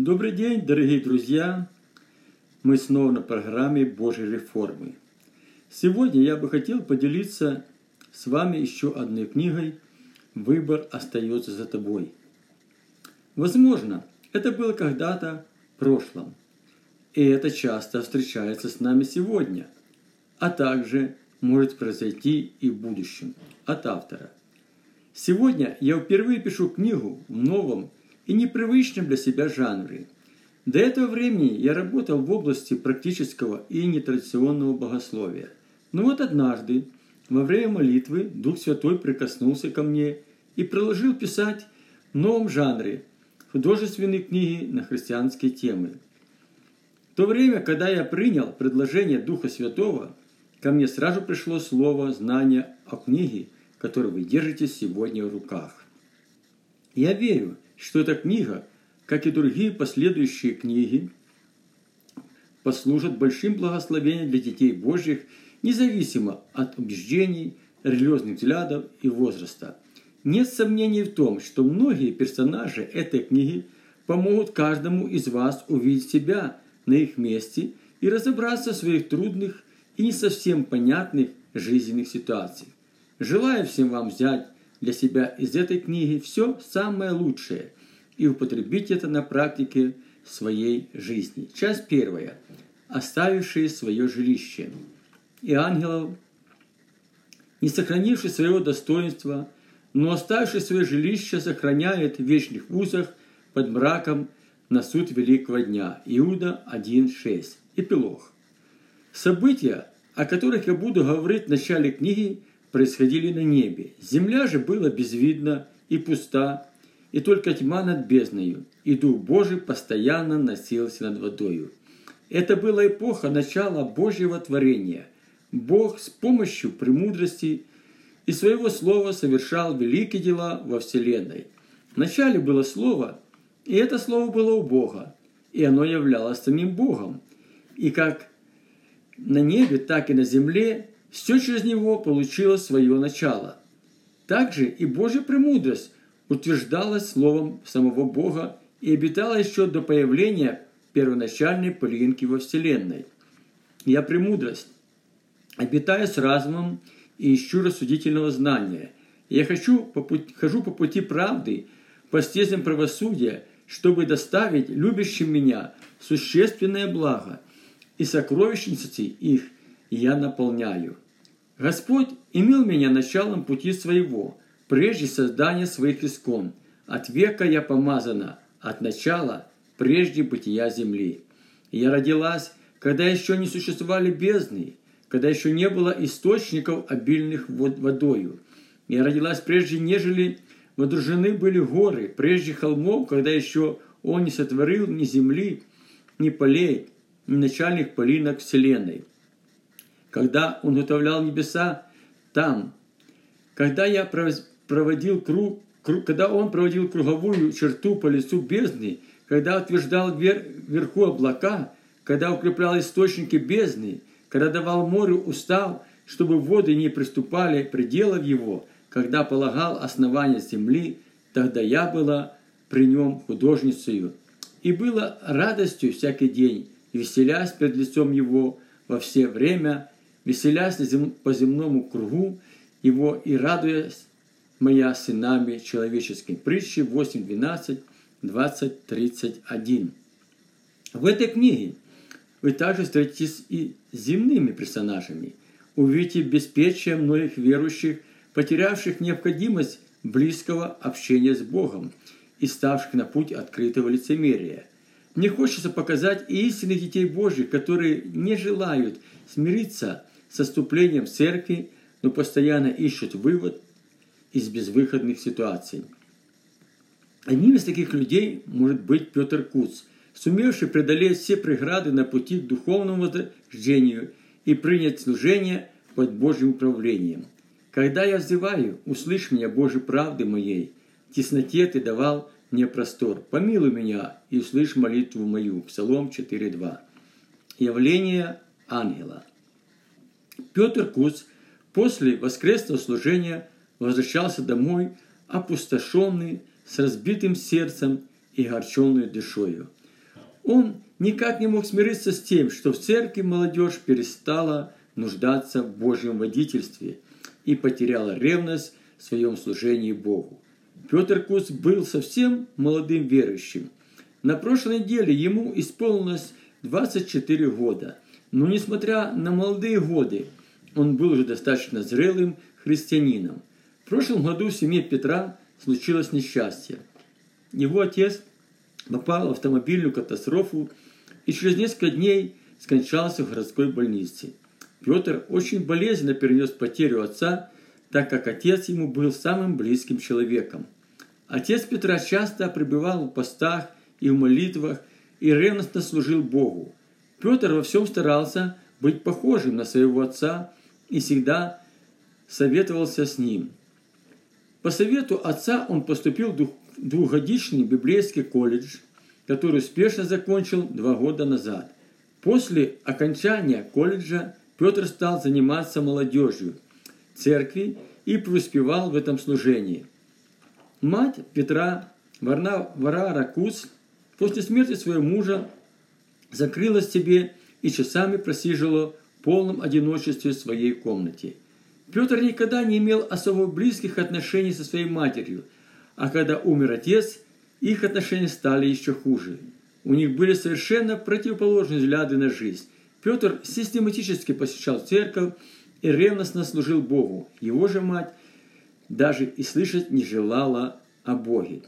Добрый день, дорогие друзья! Мы снова на программе Божьей реформы. Сегодня я бы хотел поделиться с вами еще одной книгой «Выбор остается за тобой». Возможно, это было когда-то в прошлом, и это часто встречается с нами сегодня, а также может произойти и в будущем от автора. Сегодня я впервые пишу книгу в новом и непривычном для себя жанре. До этого времени я работал в области практического и нетрадиционного богословия. Но вот однажды, во время молитвы, Дух Святой прикоснулся ко мне и предложил писать в новом жанре художественные книги на христианские темы. В то время, когда я принял предложение Духа Святого, ко мне сразу пришло слово знания о книге, которую вы держите сегодня в руках. Я верю, что эта книга, как и другие последующие книги, послужат большим благословением для детей Божьих, независимо от убеждений, религиозных взглядов и возраста. Нет сомнений в том, что многие персонажи этой книги помогут каждому из вас увидеть себя на их месте и разобраться в своих трудных и не совсем понятных жизненных ситуациях. Желаю всем вам взять для себя из этой книги все самое лучшее и употребить это на практике своей жизни. Часть первая. Оставившие свое жилище. И ангелов, не сохранивший своего достоинства, но оставивший свое жилище, сохраняет в вечных узах под мраком на суд великого дня. Иуда 1.6. Эпилог. События, о которых я буду говорить в начале книги, происходили на небе. Земля же была безвидна и пуста, и только тьма над бездною, и Дух Божий постоянно носился над водою. Это была эпоха начала Божьего творения. Бог с помощью премудрости и своего слова совершал великие дела во Вселенной. Вначале было Слово, и это Слово было у Бога, и оно являлось самим Богом. И как на небе, так и на земле все через него получило свое начало. Также и Божья премудрость утверждалась словом самого Бога и обитала еще до появления первоначальной полинки во Вселенной. Я премудрость, обитаю с разумом и ищу рассудительного знания. Я хочу по пути, хожу по пути правды, по стезям правосудия, чтобы доставить любящим меня существенное благо, и сокровищницы их – я наполняю. Господь имел меня началом пути своего, прежде создания своих искон. От века я помазана, от начала, прежде бытия земли. я родилась, когда еще не существовали бездны, когда еще не было источников, обильных вод водою. Я родилась прежде, нежели водружены были горы, прежде холмов, когда еще Он не сотворил ни земли, ни полей, ни начальных полинок вселенной когда Он готовлял небеса там, когда я проводил круг, круг, когда Он проводил круговую черту по лицу бездны, когда утверждал вер, вверху облака, когда укреплял источники бездны, когда давал морю устав, чтобы воды не приступали пределов его, когда полагал основания земли, тогда я была при нем художницею. И было радостью всякий день, веселясь перед лицом его во все время веселясь по земному кругу его и радуясь моя сынами человеческими. Притчи 8, 12, 20, 31. В этой книге вы также встретитесь и с земными персонажами. Увидите беспечие многих верующих, потерявших необходимость близкого общения с Богом и ставших на путь открытого лицемерия. Мне хочется показать и истинных детей Божьих, которые не желают смириться с отступлением церкви, но постоянно ищут вывод из безвыходных ситуаций. Одним из таких людей может быть Петр Куц, сумевший преодолеть все преграды на пути к духовному возрождению и принять служение под Божьим управлением. Когда я взываю, услышь меня, Божьей правды моей, в тесноте ты давал мне простор. Помилуй меня и услышь молитву мою. Псалом 4.2. Явление ангела. Петр Куц после воскресного служения возвращался домой, опустошенный, с разбитым сердцем и горченной душою. Он никак не мог смириться с тем, что в церкви молодежь перестала нуждаться в Божьем водительстве и потеряла ревность в своем служении Богу. Петр Куц был совсем молодым верующим. На прошлой неделе ему исполнилось 24 года. Но несмотря на молодые годы, он был уже достаточно зрелым христианином. В прошлом году в семье Петра случилось несчастье. Его отец попал в автомобильную катастрофу и через несколько дней скончался в городской больнице. Петр очень болезненно перенес потерю отца, так как отец ему был самым близким человеком. Отец Петра часто пребывал в постах и в молитвах и ревностно служил Богу. Петр во всем старался быть похожим на своего отца и всегда советовался с ним. По совету отца он поступил в двухгодичный библейский колледж, который успешно закончил два года назад. После окончания колледжа Петр стал заниматься молодежью церкви и преуспевал в этом служении. Мать Петра, Варара Куц, после смерти своего мужа закрылась в себе и часами просиживала в полном одиночестве в своей комнате. Петр никогда не имел особо близких отношений со своей матерью, а когда умер отец, их отношения стали еще хуже. У них были совершенно противоположные взгляды на жизнь. Петр систематически посещал церковь и ревностно служил Богу. Его же мать даже и слышать не желала о Боге.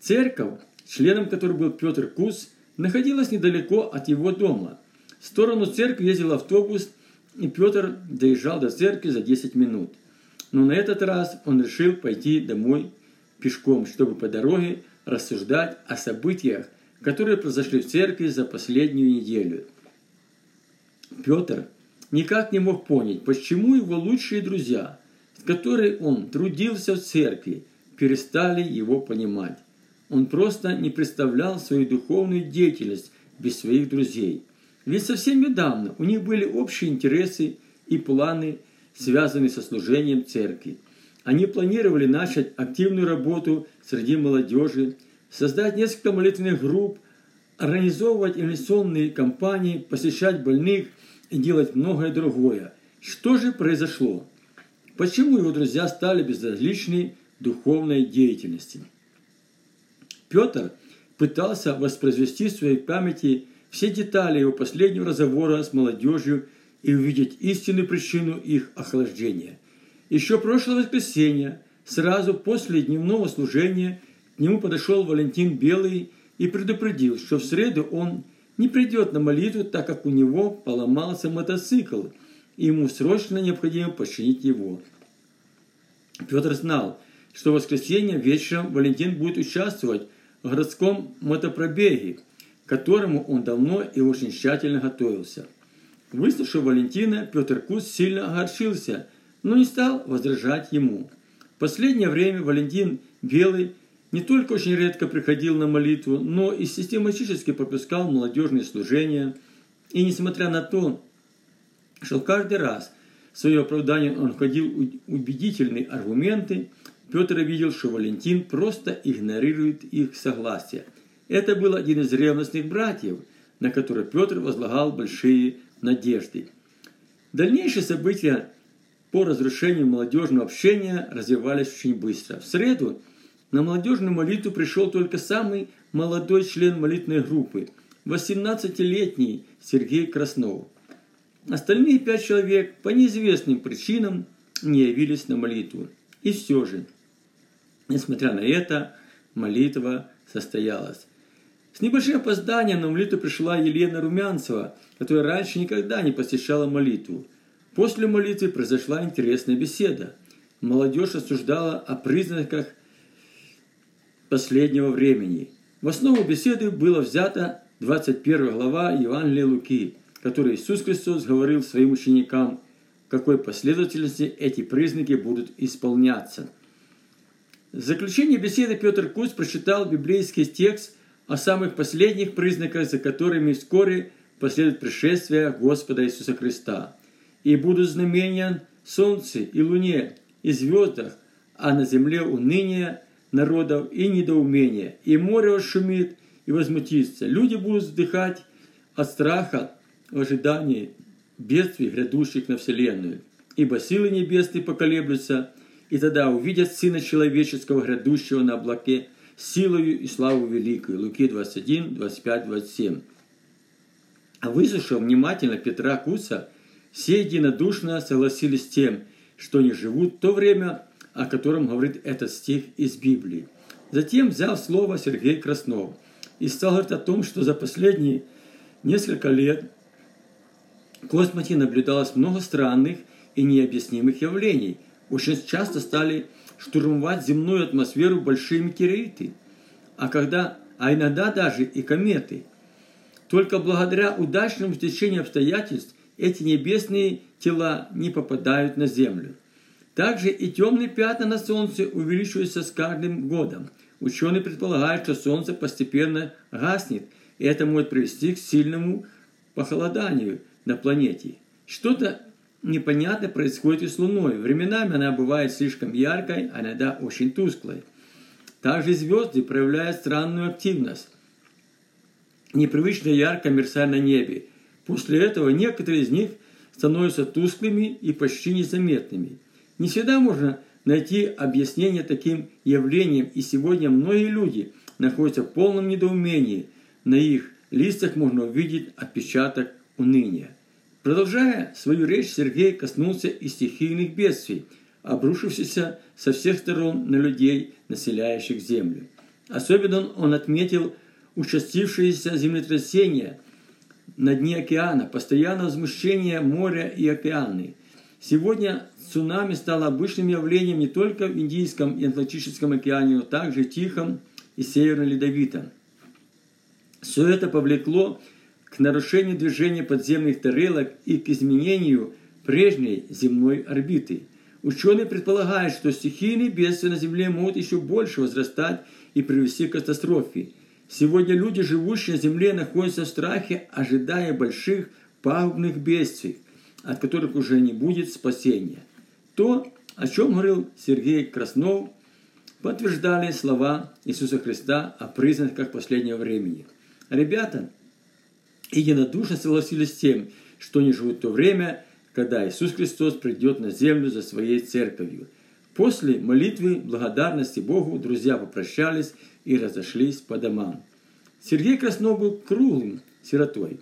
Церковь, членом которой был Петр Кус, находилась недалеко от его дома. В сторону церкви ездил автобус, и Петр доезжал до церкви за 10 минут. Но на этот раз он решил пойти домой пешком, чтобы по дороге рассуждать о событиях, которые произошли в церкви за последнюю неделю. Петр никак не мог понять, почему его лучшие друзья, с которыми он трудился в церкви, перестали его понимать. Он просто не представлял свою духовную деятельность без своих друзей. Ведь совсем недавно у них были общие интересы и планы, связанные со служением церкви. Они планировали начать активную работу среди молодежи, создать несколько молитвенных групп, организовывать инвестиционные кампании, посещать больных и делать многое другое. Что же произошло? Почему его друзья стали безразличны духовной деятельности? Петр пытался воспроизвести в своей памяти все детали его последнего разговора с молодежью и увидеть истинную причину их охлаждения. Еще прошлое воскресенье, сразу после дневного служения, к нему подошел Валентин Белый и предупредил, что в среду он не придет на молитву, так как у него поломался мотоцикл, и ему срочно необходимо починить его. Петр знал, что в воскресенье вечером Валентин будет участвовать городском мотопробеге, к которому он давно и очень тщательно готовился. Выслушав Валентина, Петр Кус сильно огорчился – но не стал возражать ему. В последнее время Валентин Белый не только очень редко приходил на молитву, но и систематически пропускал молодежные служения. И несмотря на то, что каждый раз в свое оправдание он входил убедительные аргументы, Петр видел, что Валентин просто игнорирует их согласие. Это был один из ревностных братьев, на который Петр возлагал большие надежды. Дальнейшие события по разрушению молодежного общения развивались очень быстро. В среду на молодежную молитву пришел только самый молодой член молитвенной группы, 18-летний Сергей Краснов. Остальные пять человек по неизвестным причинам не явились на молитву. И все же, несмотря на это, молитва состоялась. С небольшим опозданием на молитву пришла Елена Румянцева, которая раньше никогда не посещала молитву. После молитвы произошла интересная беседа. Молодежь осуждала о признаках последнего времени. В основу беседы было взято 21 глава Евангелия Луки, который Иисус Христос говорил своим ученикам, какой последовательности эти признаки будут исполняться. В заключение беседы Петр Куц прочитал библейский текст о самых последних признаках, за которыми вскоре последует пришествие Господа Иисуса Христа – и будут знамения солнце и луне, и звездах, а на земле уныние народов и недоумение, и море шумит, и возмутиться. Люди будут вздыхать от страха в ожидании бедствий, грядущих на Вселенную. Ибо силы небесные поколеблются, и тогда увидят Сына Человеческого, грядущего на облаке, силою и славу великую. Луки 21, 25, 27. А выслушав внимательно Петра Куца, все единодушно согласились с тем, что они живут то время, о котором говорит этот стих из Библии. Затем взял слово Сергей Краснов и стал говорить о том, что за последние несколько лет в космосе наблюдалось много странных и необъяснимых явлений. Очень часто стали штурмовать земную атмосферу большие метеориты, а, когда, а иногда даже и кометы. Только благодаря удачному стечению обстоятельств эти небесные тела не попадают на Землю. Также и темные пятна на Солнце увеличиваются с каждым годом. Ученые предполагают, что Солнце постепенно гаснет, и это может привести к сильному похолоданию на планете. Что-то непонятное происходит и с Луной. Временами она бывает слишком яркой, а иногда очень тусклой. Также звезды проявляют странную активность. Непривычно ярко мерцая на небе. После этого некоторые из них становятся тусклыми и почти незаметными. Не всегда можно найти объяснение таким явлениям, и сегодня многие люди находятся в полном недоумении. На их листах можно увидеть отпечаток уныния. Продолжая свою речь, Сергей коснулся и стихийных бедствий, обрушившихся со всех сторон на людей, населяющих землю. Особенно он отметил участившиеся землетрясения на дне океана, постоянное возмущение моря и океаны. Сегодня цунами стало обычным явлением не только в Индийском и Атлантическом океане, но также в Тихом и Северно-Ледовитом. Все это повлекло к нарушению движения подземных тарелок и к изменению прежней земной орбиты. Ученые предполагают, что стихийные бедствия на Земле могут еще больше возрастать и привести к катастрофе. Сегодня люди, живущие на земле, находятся в страхе, ожидая больших пагубных бедствий, от которых уже не будет спасения. То, о чем говорил Сергей Краснов, подтверждали слова Иисуса Христа о признаках последнего времени. Ребята единодушно согласились с тем, что они живут то время, когда Иисус Христос придет на землю за своей церковью. После молитвы благодарности Богу друзья попрощались и разошлись по домам. Сергей Краснов был круглым сиротой.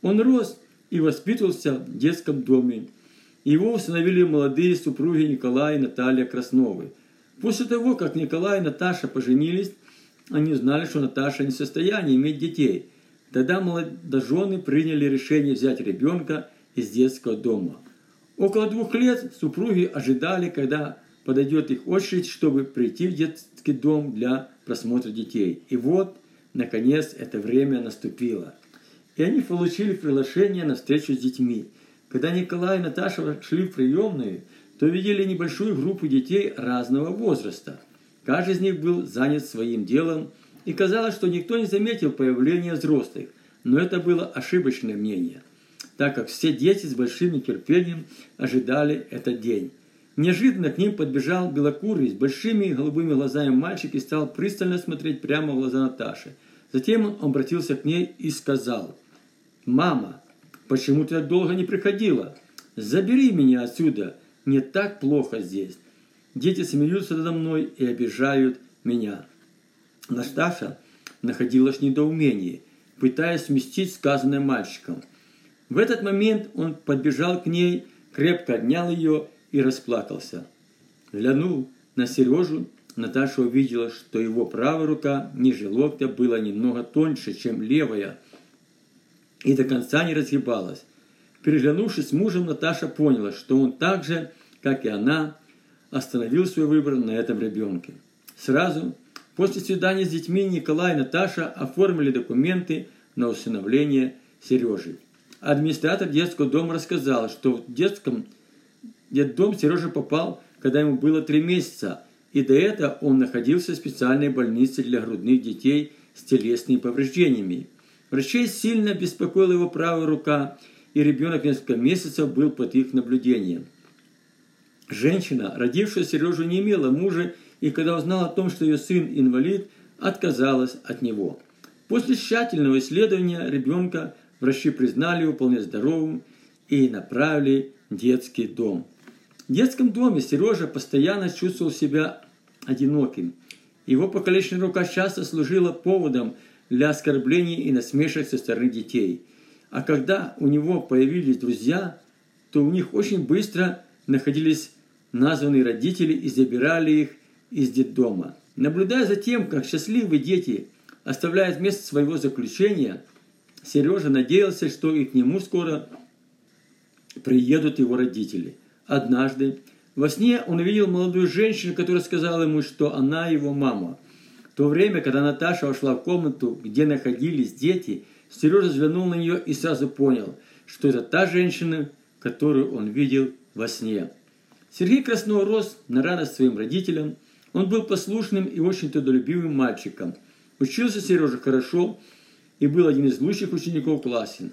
Он рос и воспитывался в детском доме. Его установили молодые супруги Николай и Наталья Красновы. После того, как Николай и Наташа поженились, они узнали, что Наташа не в состоянии иметь детей. Тогда молодожены приняли решение взять ребенка из детского дома. Около двух лет супруги ожидали, когда подойдет их очередь, чтобы прийти в детский дом для просмотра детей. И вот, наконец, это время наступило. И они получили приглашение на встречу с детьми. Когда Николай и Наташа шли в приемную, то видели небольшую группу детей разного возраста. Каждый из них был занят своим делом, и казалось, что никто не заметил появления взрослых. Но это было ошибочное мнение, так как все дети с большим нетерпением ожидали этот день. Неожиданно к ним подбежал белокурый с большими голубыми глазами мальчик и стал пристально смотреть прямо в глаза Наташи. Затем он обратился к ней и сказал, «Мама, почему ты так долго не приходила? Забери меня отсюда, мне так плохо здесь. Дети смеются надо мной и обижают меня». Наташа находилась в недоумении, пытаясь сместить сказанное мальчиком. В этот момент он подбежал к ней, крепко обнял ее и расплакался. Глянул на Сережу, Наташа увидела, что его правая рука ниже локтя была немного тоньше, чем левая, и до конца не разгибалась. Переглянувшись с мужем, Наташа поняла, что он так же, как и она, остановил свой выбор на этом ребенке. Сразу после свидания с детьми Николай и Наташа оформили документы на усыновление Сережи. Администратор детского дома рассказал, что в детском детдом Сережа попал, когда ему было три месяца, и до этого он находился в специальной больнице для грудных детей с телесными повреждениями. Врачей сильно беспокоила его правая рука, и ребенок несколько месяцев был под их наблюдением. Женщина, родившая Сережу, не имела мужа, и когда узнала о том, что ее сын инвалид, отказалась от него. После тщательного исследования ребенка врачи признали его вполне здоровым и направили в детский дом. В детском доме Сережа постоянно чувствовал себя одиноким. Его покалеченная рука часто служила поводом для оскорблений и насмешек со стороны детей. А когда у него появились друзья, то у них очень быстро находились названные родители и забирали их из детдома. Наблюдая за тем, как счастливые дети оставляют место своего заключения, Сережа надеялся, что и к нему скоро приедут его родители. Однажды во сне он увидел молодую женщину, которая сказала ему, что она его мама. В то время, когда Наташа вошла в комнату, где находились дети, Сережа взглянул на нее и сразу понял, что это та женщина, которую он видел во сне. Сергей Краснов рос на радость своим родителям. Он был послушным и очень трудолюбивым мальчиком. Учился Сережа хорошо и был один из лучших учеников в классе.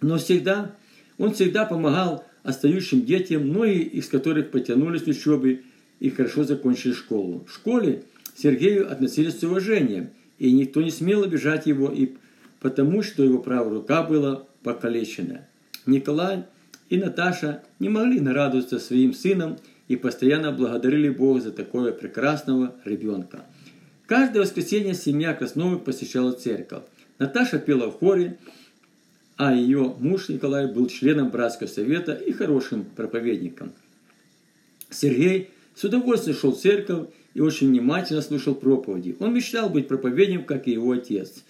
Но всегда, он всегда помогал остающим детям, многие из которых потянулись к учебе и хорошо закончили школу. В школе Сергею относились с уважением, и никто не смел обижать его, и потому что его правая рука была покалечена. Николай и Наташа не могли нарадоваться своим сыном и постоянно благодарили Бога за такого прекрасного ребенка. Каждое воскресенье семья Красновых посещала церковь. Наташа пела в хоре, а ее муж Николай был членом братского совета и хорошим проповедником. Сергей с удовольствием шел в церковь и очень внимательно слушал проповеди. Он мечтал быть проповедником, как и его отец.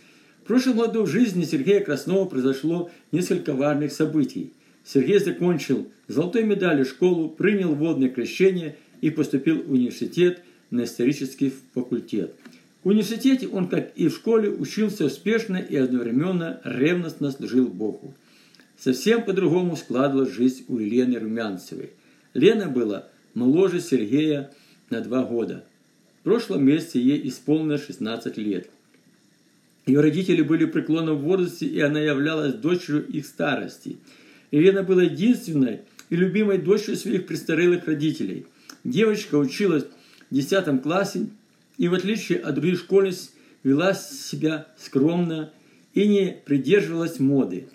В прошлом году в жизни Сергея Краснова произошло несколько важных событий. Сергей закончил золотой медалью школу, принял водное крещение и поступил в университет на исторический факультет – в университете он, как и в школе, учился успешно и одновременно ревностно служил Богу. Совсем по-другому складывалась жизнь у Елены Румянцевой. Лена была моложе Сергея на два года. В прошлом месяце ей исполнилось 16 лет. Ее родители были в возрасте, и она являлась дочерью их старости. Елена была единственной и любимой дочерью своих престарелых родителей. Девочка училась в 10 классе и в отличие от других школьниц вела себя скромно и не придерживалась моды.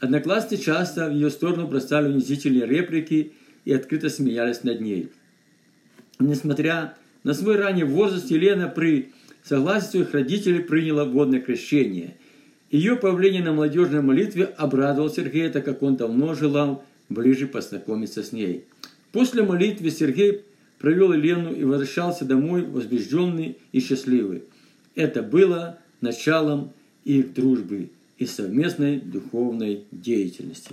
Одноклассники часто в ее сторону бросали унизительные реплики и открыто смеялись над ней. Несмотря на свой ранний возраст, Елена при согласии своих родителей приняла водное крещение. Ее появление на молодежной молитве обрадовал Сергея, так как он давно желал ближе познакомиться с ней. После молитвы Сергей провел Елену и возвращался домой возбужденный и счастливый. Это было началом их дружбы и совместной духовной деятельности.